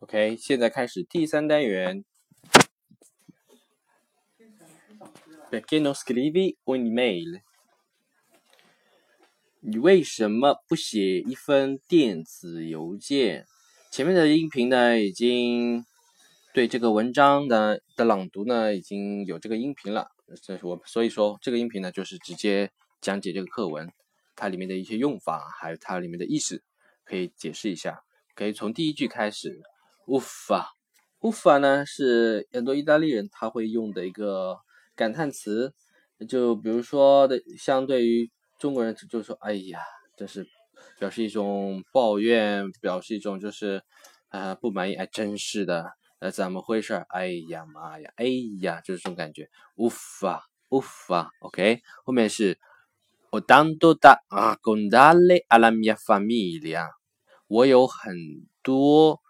OK，现在开始第三单元。Perché non scrivi un email？你为什么不写一封电子邮件？前面的音频呢，已经对这个文章的的朗读呢，已经有这个音频了。这是我所以说，这个音频呢，就是直接讲解这个课文，它里面的一些用法，还有它里面的意思，可以解释一下。可以从第一句开始。Uffa，uffa 呢是很多意大利人他会用的一个感叹词，就比如说的，相对于中国人就说，哎呀，这是表示一种抱怨，表示一种就是啊不满意，哎，真是的，呃，怎么回事？哎呀妈呀，哎呀，就是这种感觉。uffa，uffa，OK，后面是 ho tanto da raccontare alla mia famiglia，我有很多。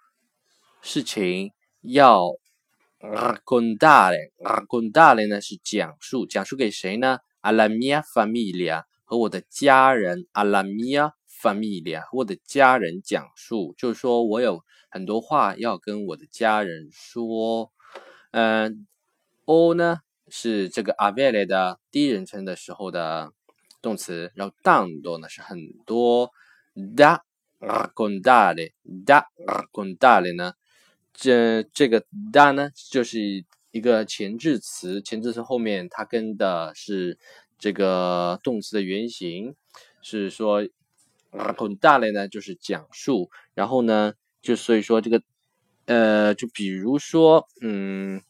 事情要 raccontare，raccontare 呢是讲述，讲述给谁呢？alla mia famiglia 和我的家人，alla mia famiglia 和我的家人讲述，就是说我有很多话要跟我的家人说。嗯，o 呢是这个 avere 的第一人称的时候的动词，然后 tanto 呢是很多，da raccontare，da raccontare 呢。这这个 da 呢，就是一个前置词，前置词后面它跟的是这个动词的原形，是说 raccontare 呢就是讲述，然后呢就所以说这个呃，就比如说嗯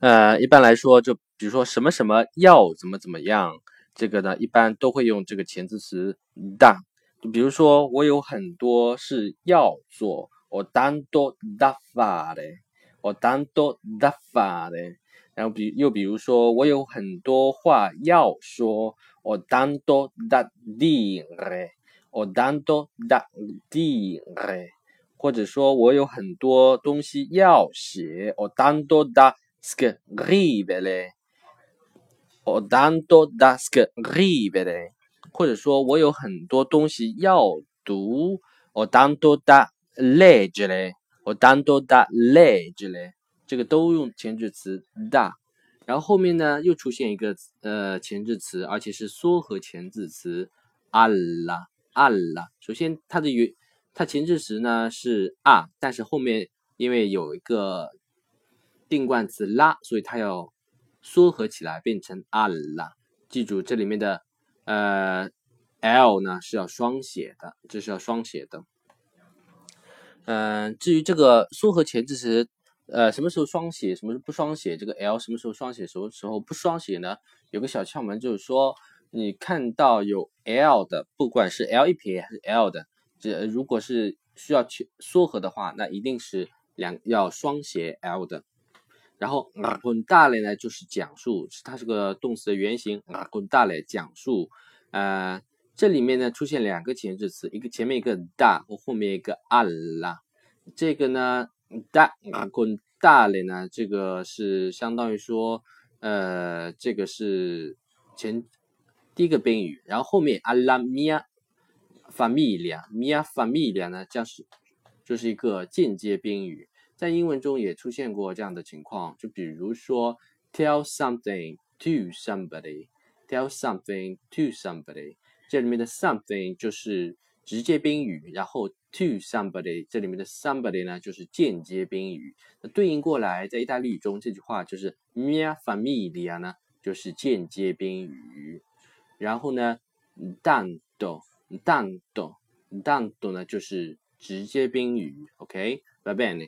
呃，一般来说就比如说什么什么要怎么怎么样，这个呢一般都会用这个前置词 da，就比如说我有很多事要做。我单多 da 的我单多 da 的。然后比又比如说，我有很多话要说，我单多 da d 的我单多 da d 的。或者说我有很多东西要写，我单多 da scrivere 嘞。我单多 da scrivere 嘞。或者说我有很多东西要读，我单多 da。leggere，我 tanto da leggere，这个都用前置词 da，然后后面呢又出现一个呃前置词，而且是缩合前置词 alla alla。首先它的原它前置词呢是 a，但是后面因为有一个定冠词 la，所以它要缩合起来变成 alla。记住这里面的呃 l 呢是要双写的，这是要双写的。嗯，至于这个缩合前置词，呃，什么时候双写，什么时候不双写？这个 l 什么时候双写，什么时候不双写呢？有个小窍门，就是说，你看到有 l 的，不管是 l 一撇还是 l 的，这如果是需要去缩合的话，那一定是两要双写 l 的。然后 raccontare 呢，就是讲述，是它是个动词的原形，raccontare 讲述，呃。这里面呢出现两个前置词，一个前面一个 da 和后面一个 ala。这个呢 da 跟 da 呢，这个是相当于说，呃，这个是前第一个宾语，然后后面 alla mia familia mia familia 呢将是就是一个间接宾语，在英文中也出现过这样的情况，就比如说 tell something to somebody，tell something to somebody。这里面的 something 就是直接宾语，然后 to somebody 这里面的 somebody 呢就是间接宾语。那对应过来，在意大利语中这句话就是 mia famiglia 呢就是间接宾语。然后呢，tanto tanto tanto 呢就是直接宾语。OK，拜拜呢。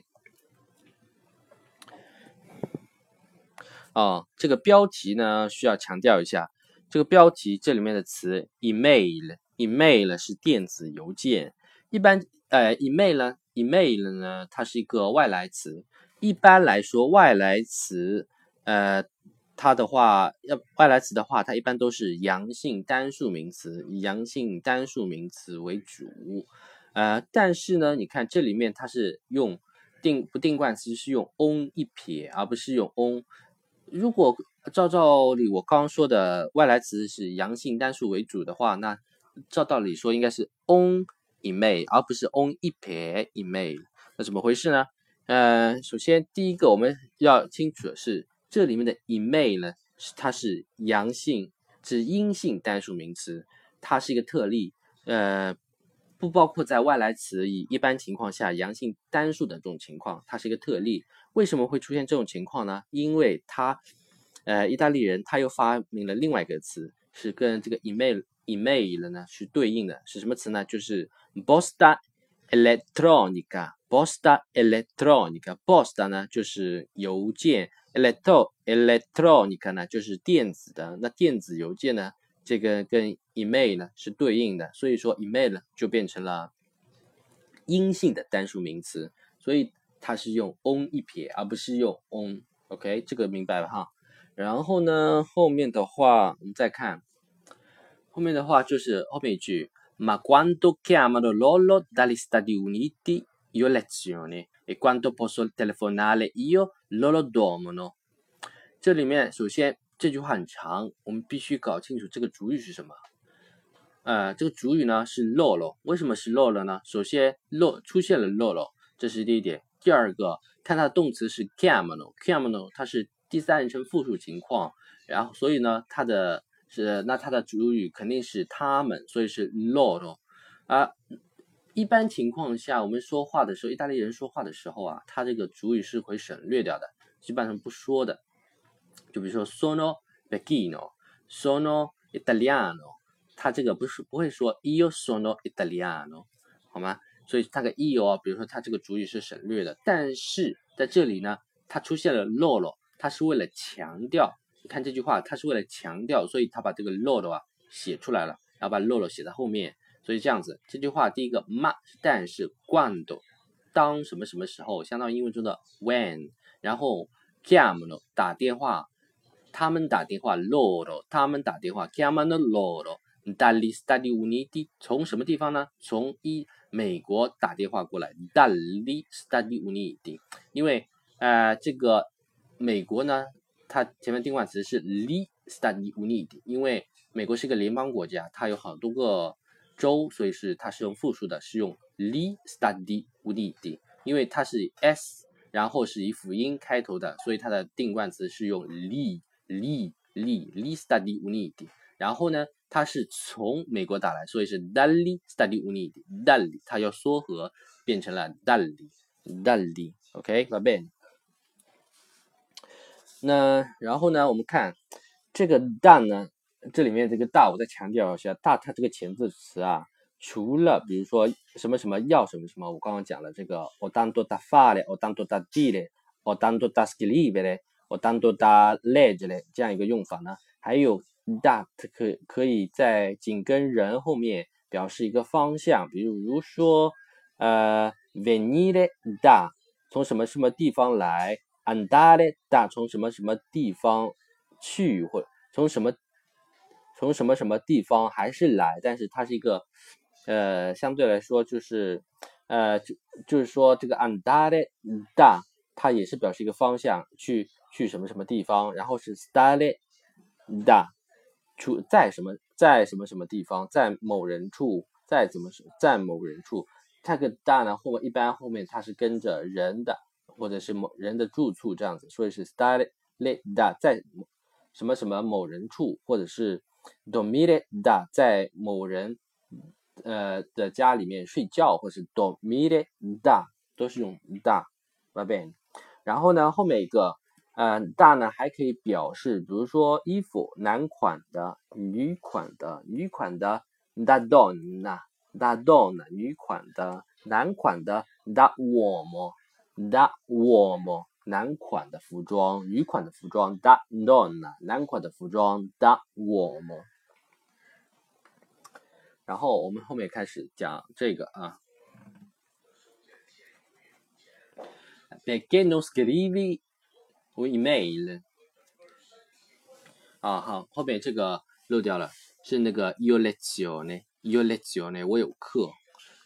哦，这个标题呢需要强调一下。这个标题这里面的词 email，email 是电子邮件。一般呃，email 呢，email 呢，它是一个外来词。一般来说，外来词呃，它的话要外来词的话，它一般都是阳性单数名词，以阳性单数名词为主。呃，但是呢，你看这里面它是用定不定冠词是用 on 一撇，而不是用 on。如果照照理我刚刚说的外来词是阳性单数为主的话，那照道理说应该是 on email，而不是 on 一撇 email。那怎么回事呢？呃，首先第一个我们要清楚的是，这里面的 email 呢，是它是阳性，是阴性单数名词，它是一个特例，呃，不包括在外来词以一般情况下阳性单数的这种情况，它是一个特例。为什么会出现这种情况呢？因为它，呃，意大利人他又发明了另外一个词，是跟这个 email email 了呢是对应的，是什么词呢？就是 bosta elettronica。posta elettronica，posta 呢就是邮件，electro elettronica 呢就是电子的。那电子邮件呢，这个跟 email 呢是对应的，所以说 email 就变成了阴性的单数名词，所以它是用 on 一撇，而不是用 on。OK，这个明白了哈。然后呢，后面的话我们再看，后面的话就是后面一句，ma quando chiamano loro dagli Stati Uniti。io lezione e quando posso telefonare io loro dormono。这里面首先这句话很长，我们必须搞清楚这个主语是什么。呃，这个主语呢是 loro，为什么是 loro 呢？首先 lo 出现了 loro，这是第一点。第二个，看它的动词是 chiamano，chiamano 它是第三人称复数情况，然后所以呢它的是那它的主语肯定是他们，所以是 loro 啊。一般情况下，我们说话的时候，意大利人说话的时候啊，他这个主语是会省略掉的，基本上不说的。就比如说 sono vecchino，sono italiano，他这个不是不会说 io sono italiano，好吗？所以它个 io，啊比如说它这个主语是省略的，但是在这里呢，它出现了 loro，它是为了强调。你看这句话，它是为了强调，所以他把这个 loro 啊写出来了，然后把 loro 写在后面。所以这样子，这句话第一个 ma，但是 quando，当什么什么时候，相当于英文中的 when，然后 “camano” 打电话，他们打电话 loro，他们打电话，jamano lord，dali Stati Uniti，从什么地方呢？从一美国打电话过来，dali Stati Uniti，因为呃这个美国呢，它前面定冠词是 li Stati Uniti，因为美国是一个联邦国家，它有好多个。州，所以是它是用复数的，是用 li stadi uniti，因为它是 s，然后是以辅音开头的，所以它的定冠词是用 li li li li stadi uniti。然后呢，它是从美国打来，所以是 dali stadi uniti，dali 它要缩合变成了 dali dali。OK，va bene。那然后呢，我们看这个 done 呢。这里面这个大，我再强调一下，大它这个前置词啊，除了比如说什么什么要什么什么，我刚刚讲了这个我当多大发嘞，我当多大地嘞，我当多大 scrive 嘞，我当多大 leg 嘞，这样一个用法呢，还有 that 可可以在紧跟人后面表示一个方向，比如说呃 venire da 从什么什么地方来，andare da 从什么什么地方去或从什么。从什么什么地方还是来，但是它是一个，呃，相对来说就是，呃，就就是说这个 andare da，它也是表示一个方向，去去什么什么地方，然后是 stare da，出在什么在什么什么地方，在某人处，在怎么在某人处，这个 da 呢后面一般后面它是跟着人的，或者是某人的住处这样子，所以是 stare da 在什么什么某人处，或者是。dormire da 在某人呃的家里面睡觉，或是 dormire da 都是用 da，明白。然后呢，后面一个呃 da 呢还可以表示，比如说衣服男款的、女款的、女款的 da donna，da donna 女款的、男款的 da uomo，da uomo。男款的服装，女款的服装，da donna，男款的服装，da uomo。然后我们后面开始讲这个啊，perché non scrivi un email？啊好，后面这个漏掉了，是那个 io lezione，io lezione，我有课。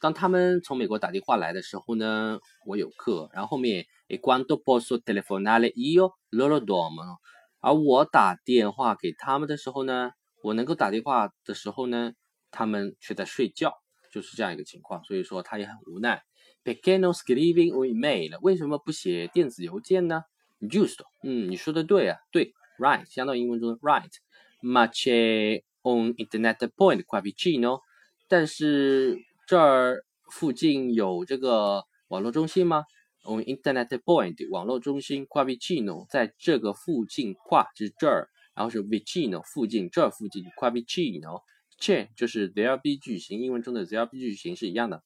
当他们从美国打电话来的时候呢，我有课。然后后面。e quando posso telefonare io loro dormono，而我打电话给他们的时候呢，我能够打电话的时候呢，他们却在睡觉，就是这样一个情况。所以说他也很无奈。perché non scrivi un email？为什么不写电子邮件呢？Giusto，嗯，你说的对啊，对，right，相当于英文中的 right。Ma c'è un internet point qua vicino？但是这儿附近有这个网络中心吗？Un internet point，网络中心 qua vicino，在这个附近，qua 是这儿，然后是 vicino 附近，这儿附近 qua vicino。che 就是 there be 句型，英文中的 there be 句型是一样的。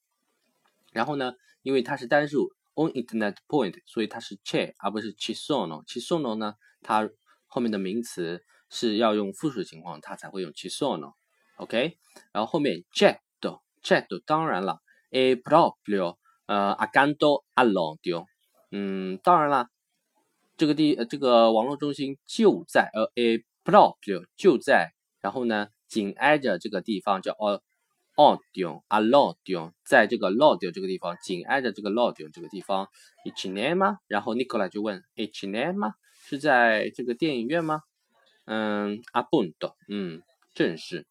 然后呢，因为它是单数 on internet point，所以它是 che 而不是 ci sono。ci sono 呢，它后面的名词是要用复数情况，它才会用 ci sono。OK，然后后面 certo，certo 当然了，è proprio 呃 accanto all'odio。嗯，当然了，这个地这个网络中心就在呃 è proprio 就在，然后呢？紧挨着这个地方叫 audio a l o d i o 在这个 audio 这个地方，紧挨着这个 audio 这个地方，i c i n 然后 Nicola 就问 i c i n 是在这个电影院吗？嗯，appunto，嗯，正是。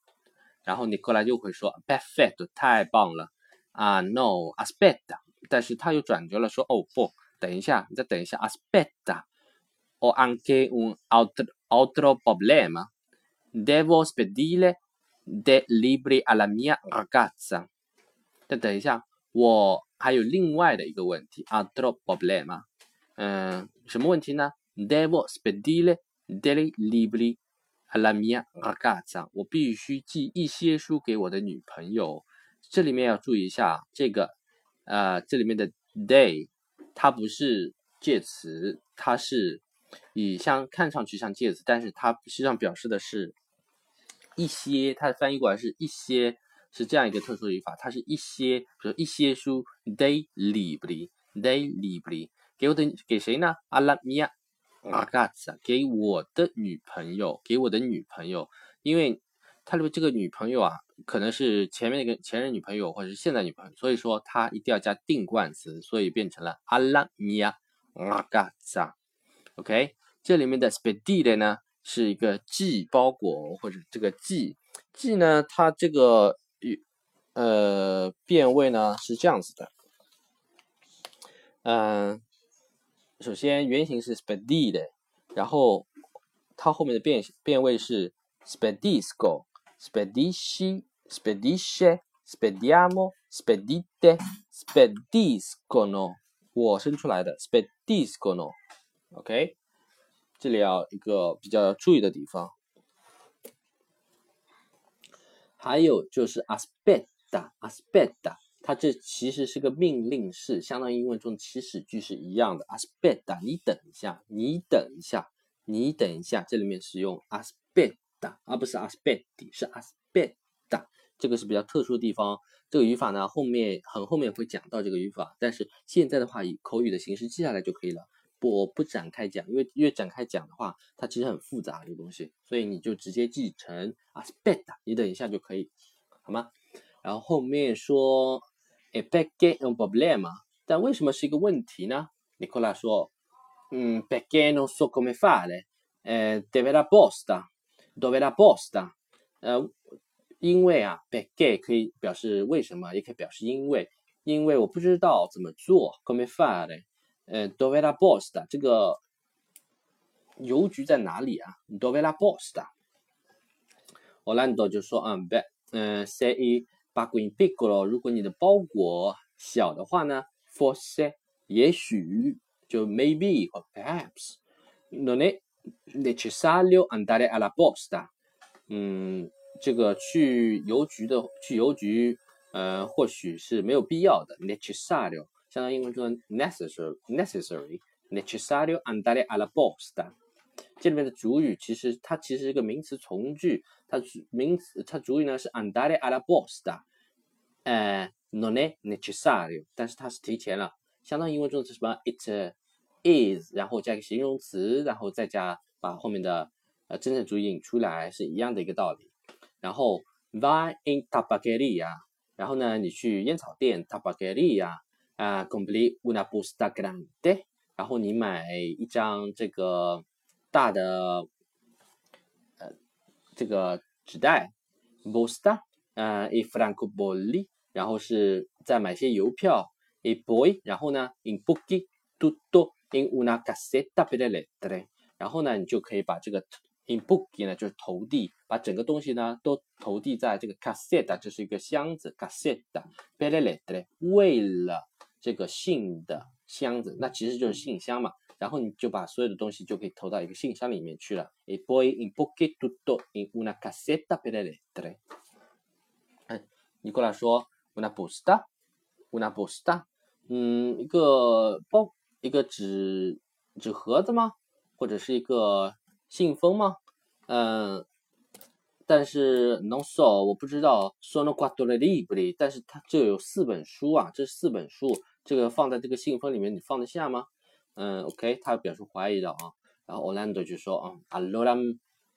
然后 Nicola 就会说 perfetto，太棒了。啊，no，aspetta，但是他又转折了，说哦不，等一下，你再等一下，aspetta，ho anche un altro altro problema。Devo spedire dei libri alla mia ragazza。再等一下，我还有另外的一个问题，altro problema。嗯，什么问题呢？Devo spedire dei libri alla mia ragazza。我必须寄一些书给我的女朋友。这里面要注意一下，这个呃，这里面的 they，它不是介词，它是以像看上去像介词，但是它实际上表示的是。一些，它的翻译过来是一些，是这样一个特殊的语法。它是一些，比如一些书 day libri，day libri，给我的给谁呢？alla mia ragazza，给我的女朋友，给我的女朋友。因为他的这个女朋友啊，可能是前面那个前任女朋友或者是现在女朋友，所以说他一定要加定冠词，所以变成了 alla mia ragazza。OK，这里面的 sped 的呢？是一个寄包裹或者这个寄寄呢，它这个呃变位呢是这样子的，嗯，首先原型是 spedire，然后它后面的变变位是 spedisco，spedisce，spediamo，spedite，spediscono，我生出来的 spediscono，OK。这里要一个比较要注意的地方，还有就是 aspetta，aspetta，它这其实是个命令式，相当于英文中的祈使句是一样的。aspetta，你等一下，你等一下，你等一下，这里面使用 aspetta，而不是 aspetti，是 aspetta，这个是比较特殊的地方。这个语法呢，后面很后面会讲到这个语法，但是现在的话以口语的形式记下来就可以了。不，我不展开讲，因为越展开讲的话，它其实很复杂这个东西，所以你就直接记成 aspetta，你等一下就可以，好吗？然后后面说 e perché un problema，但为什么是一个问题呢？Nicola 说，嗯，perché non so come fare，呃，dove la posta，dove la posta，呃，因为啊，perché 可以表示为什么，也可以表示因为，因为我不知道怎么做，come fare。呃，dove la posta 这个邮局在哪里啊？dove la posta？Orlando 就说啊，beh，嗯 ，se il pacco in piccolo，如果你的包裹小的话呢，forse 也许就 maybe 或 perhaps，non è necessario andare alla posta。嗯，这个去邮局的去邮局，呃，或许是没有必要的，necessario。相当于英文中 necessary necessary necessario andare alla posta。这里面的主语其实它其实是一个名词从句，它名词它主语呢是 andare alla posta，呃，non è necessario，但是它是提前了，相当于英文中的什么 it is，然后加一个形容词，然后再加把后面的呃真正主语引出来是一样的一个道理。然后 vai in tabaccheria，然后呢你去烟草店 tabaccheria。啊，complete una busta grande，然后你买一张这个大的呃这个纸袋，busta，呃，i franco bolli，然后是再买些邮票 e poi，然后呢，imbuchi tutto in una cassetta per le lettere，然后呢，你就可以把这个 imbuchi 呢就是投递，把整个东西呢都投递在这个 cassetta，这是一个箱子，cassetta per le lettere，为了这个信的箱子，那其实就是信箱嘛。然后你就把所有的东西就可以投到一个信箱里面去了。E poi imbuchi tutto in una cassetta per le lettere。你过来说 una busta，una busta。嗯，一个包，一个纸纸盒子吗？或者是一个信封吗？嗯，但是 no so，我不知道 sono quattro libri，但是它这有四本书啊，这四本书，这个放在这个信封里面，你放得下吗？嗯，OK，他表示怀疑的啊，然后 Orlando 就说啊，allora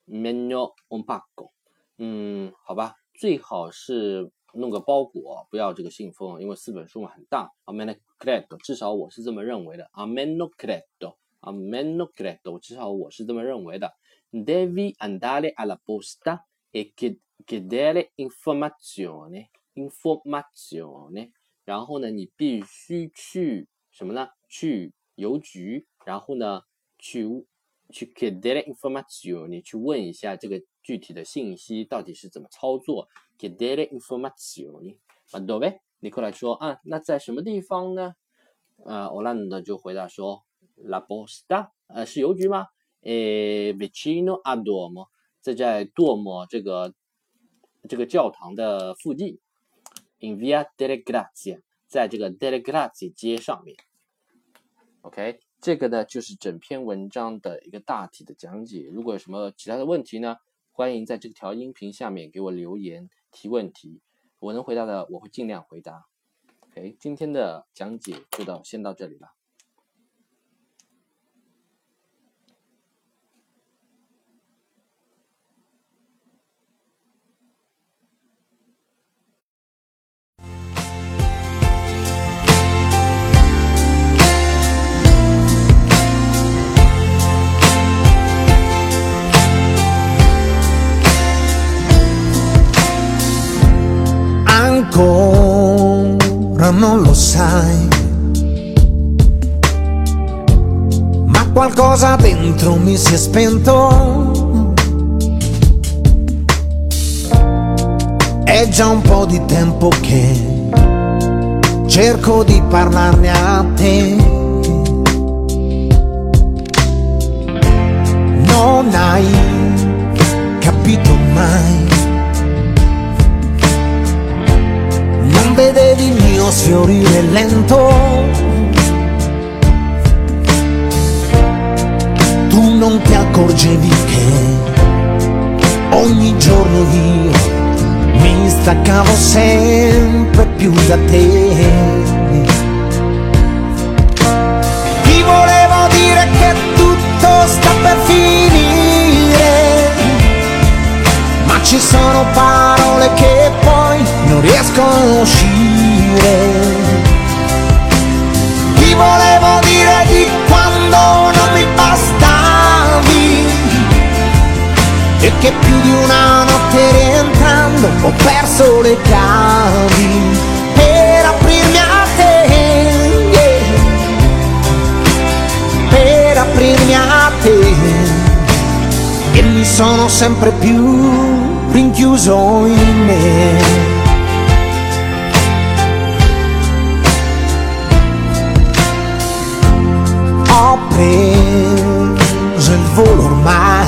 meno un pacco，嗯，好吧，最好是。弄个包裹，不要这个信封，因为四本书嘛很大。a m e n o credo，至少我是这么认为的。a m e n o credo，a m e n o credo，至少我是这么认为的。Devi andare alla posta e chiedere informazione，informazione。然后呢，你必须去什么呢？去邮局，然后呢，去去 chiedere informazione，去问一下这个。具体的信息到底是怎么操作？Chiedere informazioni。Ma dove？你过来说啊，那在什么地方呢？呃，Orlando 就回答说，La posta，呃，是邮局吗？诶，vicino a Duomo，在在多莫这个这个教堂的附近。In via delle Grazie，在这个 delle Grazie 街上面。OK，这个呢就是整篇文章的一个大体的讲解。如果有什么其他的问题呢？欢迎在这条音频下面给我留言提问题，我能回答的我会尽量回答。OK，今天的讲解就到先到这里了。Non lo sai. Ma qualcosa dentro mi si è spento. È già un po' di tempo che cerco di parlarne a te. Non hai capito mai vedevi il mio sfiorire lento. Tu non ti accorgevi che ogni giorno io mi staccavo sempre più da te. Ti volevo dire che tutto sta per finire, ci sono parole che poi non riescono a uscire. Ti volevo dire di quando non mi bastavi e che più di una notte rientrando ho perso le chiavi per aprirmi a te. Per aprirmi a te e mi sono sempre più rinchiuso in me. preso il volo ormai.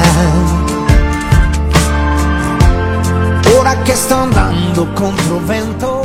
Ora che sto andando contro vento